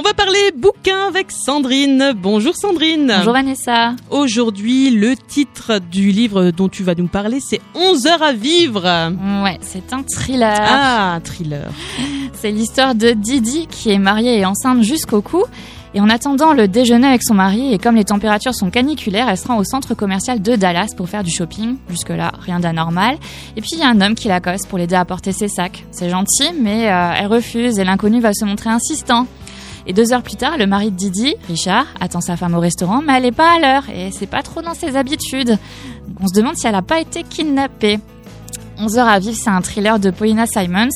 On va parler bouquin avec Sandrine. Bonjour Sandrine. Bonjour Vanessa. Aujourd'hui, le titre du livre dont tu vas nous parler, c'est 11 heures à vivre. Ouais, c'est un thriller. Ah, un thriller. C'est l'histoire de Didi qui est mariée et enceinte jusqu'au cou. Et en attendant le déjeuner avec son mari, et comme les températures sont caniculaires, elle se rend au centre commercial de Dallas pour faire du shopping. Jusque-là, rien d'anormal. Et puis il y a un homme qui l'accoste pour l'aider à porter ses sacs. C'est gentil, mais euh, elle refuse et l'inconnu va se montrer insistant. Et deux heures plus tard, le mari de Didi, Richard, attend sa femme au restaurant, mais elle est pas à l'heure et c'est pas trop dans ses habitudes. On se demande si elle a pas été kidnappée. 11 heures à vivre, c'est un thriller de Paulina Simons.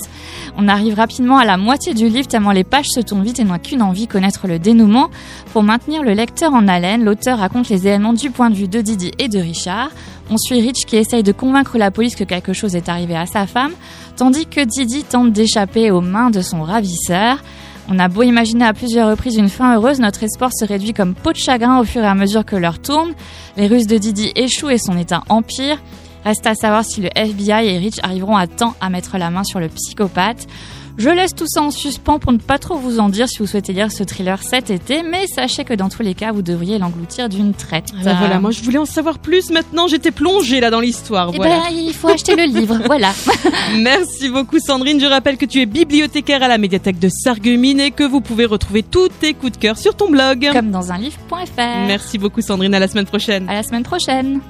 On arrive rapidement à la moitié du livre tellement les pages se tournent vite et n'ont qu'une envie, connaître le dénouement. Pour maintenir le lecteur en haleine, l'auteur raconte les événements du point de vue de Didi et de Richard. On suit Rich qui essaye de convaincre la police que quelque chose est arrivé à sa femme, tandis que Didi tente d'échapper aux mains de son ravisseur. On a beau imaginer à plusieurs reprises une fin heureuse, notre espoir se réduit comme peau de chagrin au fur et à mesure que l'heure tourne. Les ruses de Didi échouent et son état empire. Reste à savoir si le FBI et Rich arriveront à temps à mettre la main sur le psychopathe. Je laisse tout ça en suspens pour ne pas trop vous en dire si vous souhaitez lire ce thriller cet été, mais sachez que dans tous les cas, vous devriez l'engloutir d'une traite. Ah bah voilà, moi je voulais en savoir plus maintenant, j'étais plongée là dans l'histoire. Eh voilà. ben, il faut acheter le livre, voilà. Merci beaucoup Sandrine, je rappelle que tu es bibliothécaire à la médiathèque de Sarreguemines et que vous pouvez retrouver tous tes coups de cœur sur ton blog. Comme dans un livre.fr. Merci beaucoup Sandrine, à la semaine prochaine. À la semaine prochaine.